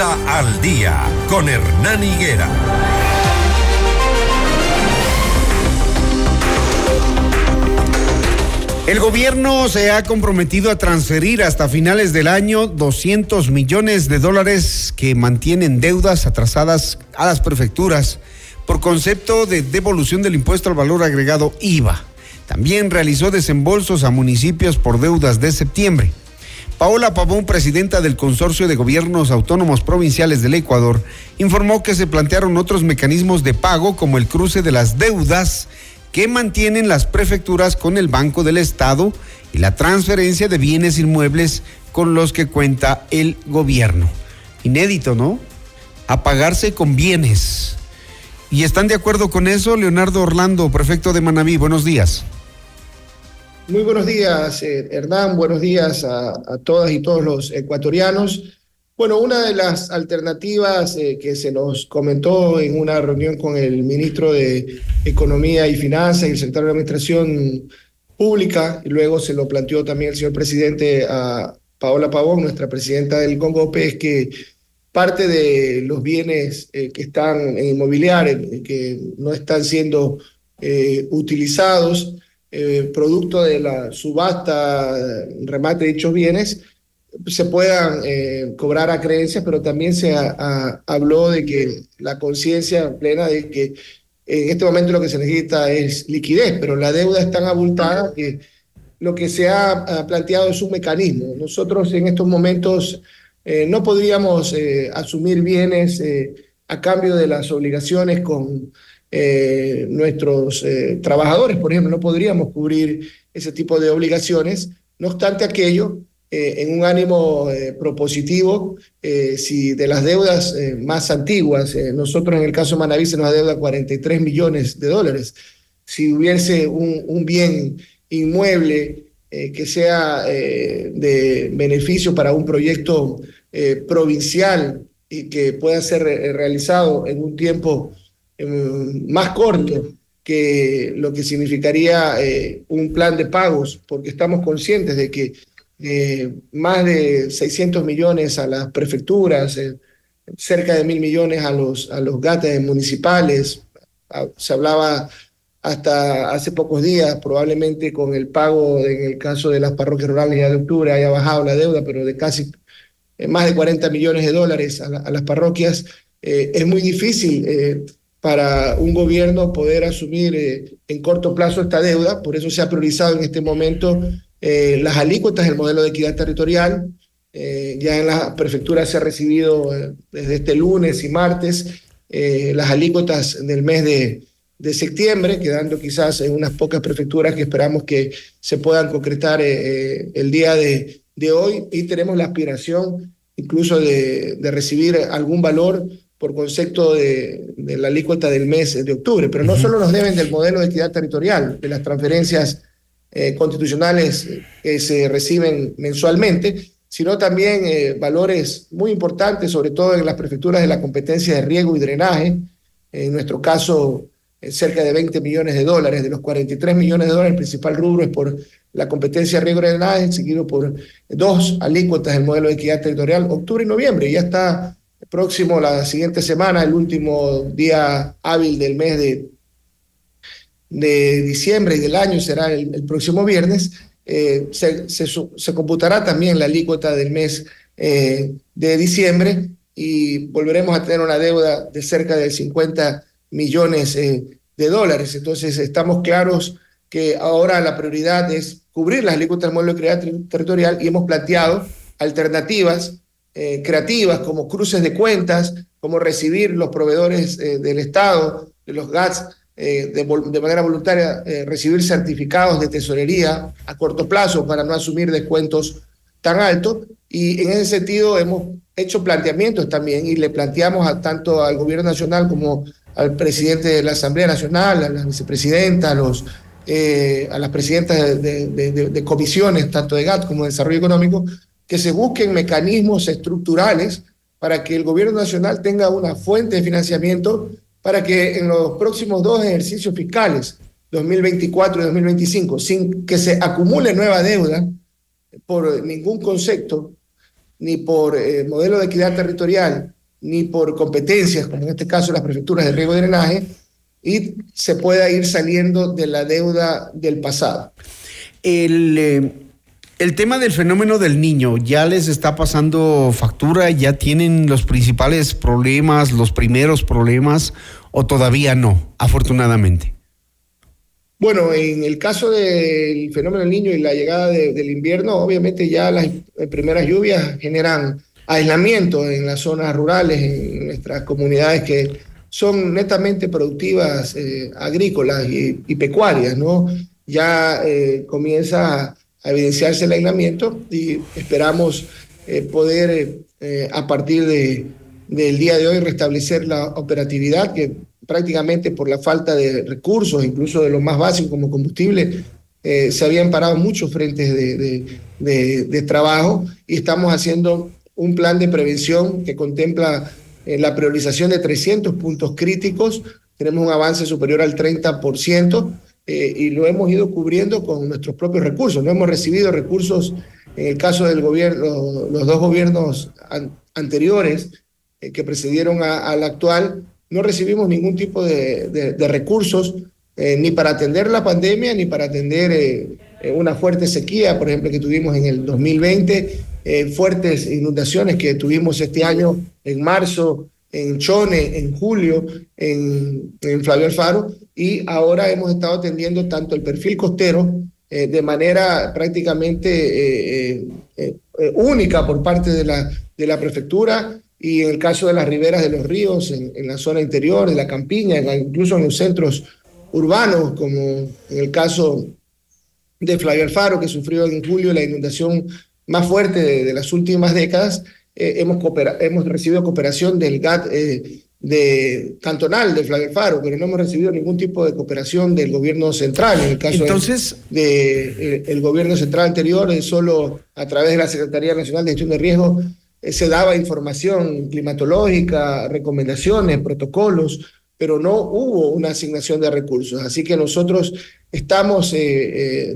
Al día con Hernán Higuera. El gobierno se ha comprometido a transferir hasta finales del año 200 millones de dólares que mantienen deudas atrasadas a las prefecturas por concepto de devolución del impuesto al valor agregado IVA. También realizó desembolsos a municipios por deudas de septiembre. Paola Pavón, presidenta del Consorcio de Gobiernos Autónomos Provinciales del Ecuador, informó que se plantearon otros mecanismos de pago como el cruce de las deudas que mantienen las prefecturas con el Banco del Estado y la transferencia de bienes inmuebles con los que cuenta el gobierno. Inédito, ¿no? A pagarse con bienes. ¿Y están de acuerdo con eso? Leonardo Orlando, prefecto de Manabí, buenos días. Muy buenos días, eh, Hernán, buenos días a, todas y todos los ecuatorianos. Bueno, una de las alternativas eh, que se nos comentó en una reunión con el ministro de Economía y Finanzas y el secretario de Administración Pública, y luego se lo planteó también el señor presidente a Paola Pavón, nuestra presidenta del Congope, es que parte de los bienes eh, que están en inmobiliario, que no están siendo eh, producto de la subasta, remate de dichos bienes, se puedan eh, cobrar a creencias, pero también se habló de que la conciencia plena de que en este momento lo que se necesita es liquidez, pero la deuda es tan abultada que lo que se ha, planteado es un mecanismo. Nosotros en estos momentos eh, no podríamos asumir bienes a cambio de las obligaciones con nuestros trabajadores, por ejemplo, no podríamos cubrir ese tipo de obligaciones. No obstante aquello, eh, en un ánimo eh, propositivo, eh, si de las deudas más antiguas, nosotros en el caso de Manaví se nos adeuda 43 millones de dólares, si hubiese un bien inmueble que sea de beneficio para un proyecto provincial y que pueda ser realizado en un tiempo más corto que lo que significaría un plan de pagos, porque estamos conscientes de que eh, más de 600 millones a las prefecturas, eh, cerca de mil millones a los, a los gates municipales. Ah, se hablaba hasta hace pocos días, probablemente con el pago en el caso de las parroquias rurales ya de octubre haya bajado la deuda, pero de casi eh, más de 40 millones de dólares a, las parroquias. es muy difícil para un gobierno poder asumir en corto plazo esta deuda, por eso se ha priorizado en este momento eh, las alícuotas del modelo de equidad territorial. Eh, ya en las prefecturas se ha recibido eh, desde este lunes y martes las alícuotas del mes de, septiembre, quedando quizás en unas pocas prefecturas que esperamos que se puedan concretar el día de, hoy y tenemos la aspiración incluso de recibir algún valor por concepto de, de, la alícuota del mes de octubre, pero no solo nos deben del modelo de equidad territorial, de las transferencias eh, constitucionales que se reciben mensualmente, sino también eh, valores muy importantes, sobre todo en las prefecturas de la competencia de riego y drenaje. En nuestro caso, eh, cerca de 20 millones de dólares. De los 43 millones de dólares, el principal rubro es por la competencia de riego y drenaje, seguido por dos alícuotas del modelo de equidad territorial, octubre y noviembre. Ya está próximo la siguiente semana, el último día hábil del mes de de diciembre y del año será el, próximo viernes, eh, se, se, computará también la alícuota del mes eh, de diciembre y volveremos a tener una deuda de cerca de 50 millones eh, de dólares. Entonces estamos claros que ahora la prioridad es cubrir las alícuotas del modelo de crear territorial y hemos planteado alternativas creativas como cruces de cuentas, como recibir los proveedores del Estado, de los GATS, eh, de, manera voluntaria eh, recibir certificados de tesorería a corto plazo para no asumir descuentos tan altos. Y en ese sentido hemos hecho planteamientos también y le planteamos tanto al gobierno nacional como al presidente de la Asamblea Nacional, a la vicepresidenta, a, eh, las presidentas de, de, comisiones, tanto de GATT como de Desarrollo Económico, que se busquen mecanismos estructurales para que el gobierno nacional tenga una fuente de financiamiento para que en los próximos dos ejercicios fiscales, 2024 y 2025, sin que se acumule nueva deuda por ningún concepto, ni por modelo de equidad territorial, ni por competencias, como en este caso las prefecturas de riego y drenaje, y se pueda ir saliendo de la deuda del pasado. El, el tema del fenómeno del niño, ¿ya les está pasando factura? ¿Ya tienen los principales problemas, los primeros problemas o todavía no, afortunadamente? Bueno, en el caso del fenómeno del niño y la llegada del invierno, obviamente ya las primeras lluvias generan aislamiento en las zonas rurales, en nuestras comunidades que son netamente productivas eh, agrícolas y, pecuarias, ¿no? Ya eh, comienza a evidenciarse el aislamiento y esperamos eh, poder eh, a partir de, del día de hoy restablecer la operatividad que prácticamente por la falta de recursos, incluso de lo más básico como combustible, eh, se habían parado muchos frentes de, de, de, trabajo y estamos haciendo un plan de prevención que contempla la priorización de 300 puntos críticos. Tenemos un avance superior al 30%. Eh, y lo hemos ido cubriendo con nuestros propios recursos. No hemos recibido recursos, en el caso del gobierno, los dos gobiernos anteriores eh, que precedieron al actual, no recibimos ningún tipo de, de, recursos eh, ni para atender la pandemia ni para atender una fuerte sequía, por ejemplo, que tuvimos en el 2020, fuertes inundaciones que tuvimos este año en marzo en Chone, en julio, en, en Flavio Alfaro, y ahora hemos estado atendiendo tanto el perfil costero eh, de manera prácticamente eh, eh, única por parte de la, de la prefectura y en el caso de las riberas de los ríos, en, en la zona interior, de la campiña, incluso en los centros urbanos, como en el caso de Flavio Alfaro, que sufrió en julio la inundación más fuerte de, de las últimas décadas, eh, hemos, hemos recibido cooperación del GAT eh, de, cantonal de Flavio Faro, pero no hemos recibido ningún tipo de cooperación del gobierno central. En el caso Entonces, de, eh, el gobierno central anterior, solo a través de la Secretaría Nacional de Gestión de Riesgo se daba información climatológica, recomendaciones, protocolos, pero no hubo una asignación de recursos. Así que nosotros estamos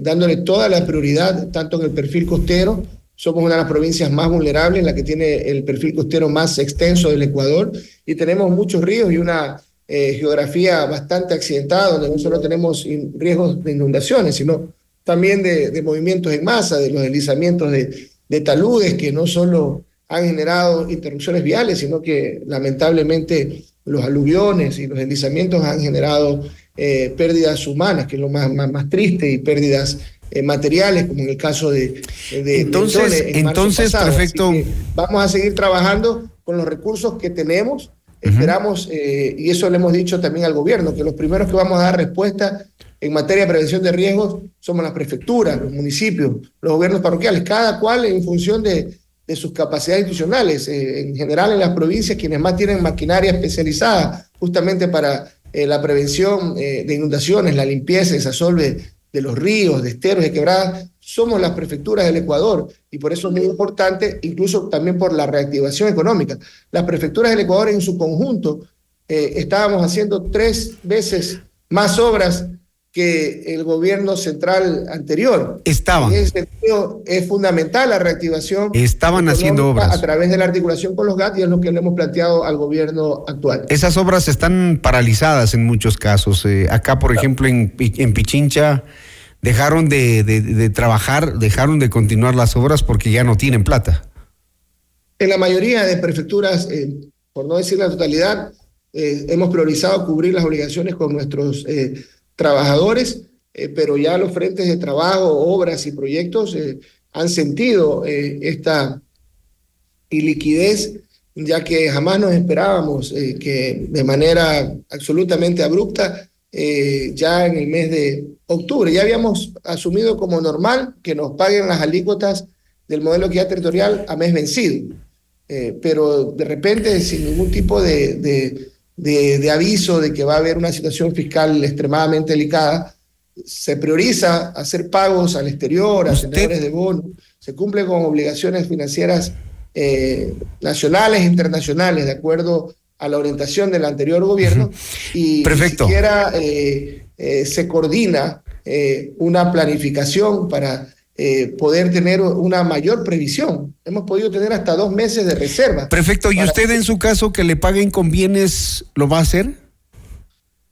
dándole toda la prioridad, tanto en el perfil costero, somos una de las provincias más vulnerables, la que tiene el perfil costero más extenso del Ecuador y tenemos muchos ríos y una eh, geografía bastante accidentada, donde no solo tenemos riesgos de inundaciones, sino también de, movimientos en masa, de los deslizamientos de, de, taludes que no solo han generado interrupciones viales, sino que lamentablemente los aluviones y los deslizamientos han generado eh, pérdidas humanas, que es lo más, más, más triste, y pérdidas eh, materiales, como en el caso de... de entonces, entonces perfecto. Vamos a seguir trabajando con los recursos que tenemos. Esperamos, eh, y eso le hemos dicho también al gobierno, que los primeros que vamos a dar respuesta en materia de prevención de riesgos somos las prefecturas, los municipios, los gobiernos parroquiales, cada cual en función de, de sus capacidades institucionales. Eh, en general, en las provincias, quienes más tienen maquinaria especializada justamente para la prevención de inundaciones, la limpieza, esa solve de los ríos, de esteros, de quebradas, somos las prefecturas del Ecuador y por eso es muy importante, incluso también por la reactivación económica. Las prefecturas del Ecuador en su conjunto eh, estábamos haciendo tres veces más obras que el gobierno central anterior. Estaban. En ese sentido, es fundamental la reactivación. Estaban haciendo obras. A través de la articulación con los GAT y es lo que le hemos planteado al gobierno actual. Esas obras están paralizadas en muchos casos. Eh, acá, por ejemplo, en, en Pichincha dejaron de, de, trabajar, dejaron de continuar las obras porque ya no tienen plata. En la mayoría de prefecturas, eh, por no decir la totalidad, eh, hemos priorizado cubrir las obligaciones con nuestros trabajadores, eh, pero ya los frentes de trabajo, obras y proyectos eh, han sentido eh, esta iliquidez, ya que jamás nos esperábamos que de manera absolutamente abrupta, ya en el mes de octubre, ya habíamos asumido como normal que nos paguen las alícuotas del modelo de equidad territorial a mes vencido. pero de repente, sin ningún tipo de, de de, aviso de que va a haber una situación fiscal extremadamente delicada, se prioriza hacer pagos al exterior, a senadores de bonos, se cumple con obligaciones financieras eh, nacionales e internacionales, de acuerdo a la orientación del anterior gobierno, y ni siquiera eh, eh, se coordina una planificación para eh, poder tener una mayor previsión. Hemos podido tener hasta dos meses de reserva. Perfecto. ¿Y usted en su caso que le paguen con bienes lo va a hacer?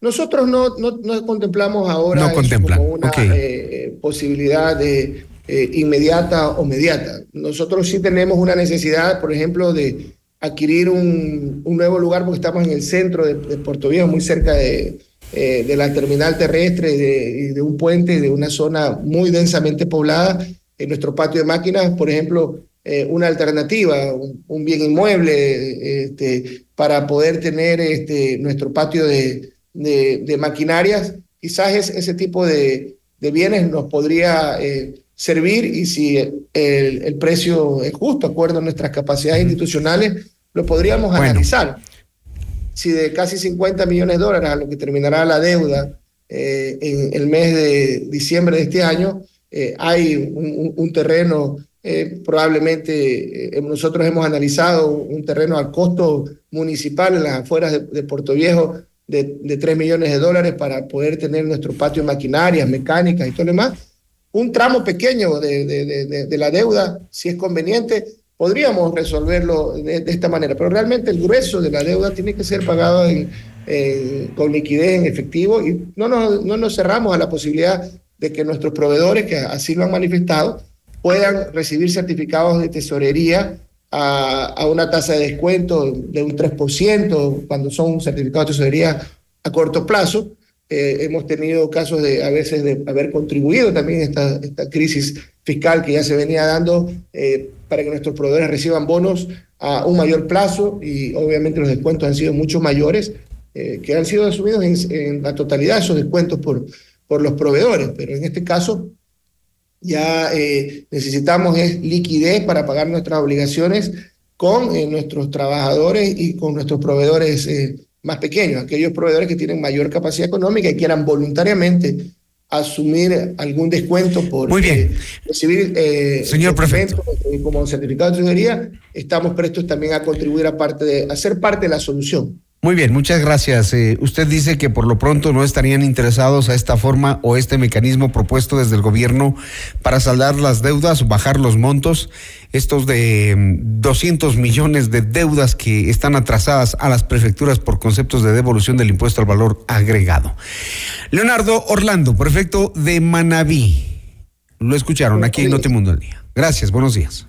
Nosotros no, no, contemplamos ahora como una eh, posibilidad de eh, inmediata o mediata. Nosotros sí tenemos una necesidad, por ejemplo, de adquirir un, un nuevo lugar porque estamos en el centro de, de Puerto Viejo, muy cerca de, eh, de la terminal terrestre de, de un puente de una zona muy densamente poblada. En nuestro patio de máquinas, por ejemplo, eh, una alternativa, un, bien inmueble este, para poder tener este, nuestro patio de, de, maquinarias. Quizás ese tipo de, bienes nos podría eh, servir y si el, el, precio es justo, acuerdo a nuestras capacidades institucionales, lo podríamos analizar si de casi 50 millones de dólares a lo que terminará la deuda eh, en el mes de diciembre de este año, eh, hay un, terreno, eh, probablemente nosotros hemos analizado un terreno al costo municipal en las afueras de, Puerto Viejo de, de, 3 millones de dólares para poder tener nuestro patio de maquinarias, mecánicas y todo lo demás. Un tramo pequeño de, de la deuda, si es conveniente, podríamos resolverlo de, esta manera, pero realmente el grueso de la deuda tiene que ser pagado con liquidez en efectivo y no nos, no nos cerramos a la posibilidad de que nuestros proveedores, que así lo han manifestado, puedan recibir certificados de tesorería a, a una tasa de descuento de un 3%, cuando son certificados de tesorería a corto plazo. Eh, hemos tenido casos de a veces de haber contribuido también esta, esta crisis fiscal que ya se venía dando eh, para que nuestros proveedores reciban bonos a un mayor plazo y obviamente los descuentos han sido mucho mayores, eh, que han sido asumidos en, la totalidad esos descuentos por, por los proveedores, pero en este caso ya necesitamos es liquidez para pagar nuestras obligaciones con nuestros trabajadores y con nuestros proveedores más pequeños, aquellos proveedores que tienen mayor capacidad económica y quieran voluntariamente asumir algún descuento por Muy bien. Eh, recibir eh, Señor prefecto. Eh, como certificado de tesorería, estamos prestos también a contribuir a, parte de, a ser parte de la solución. Muy bien, muchas gracias. Eh, usted dice que por lo pronto no estarían interesados a esta forma o este mecanismo propuesto desde el gobierno para saldar las deudas, bajar los montos, estos de 200 mm, millones de deudas que están atrasadas a las prefecturas por conceptos de devolución del impuesto al valor agregado. Leonardo Orlando, prefecto de Manabí. Lo escucharon aquí en Notimundo al Día. Gracias, buenos días.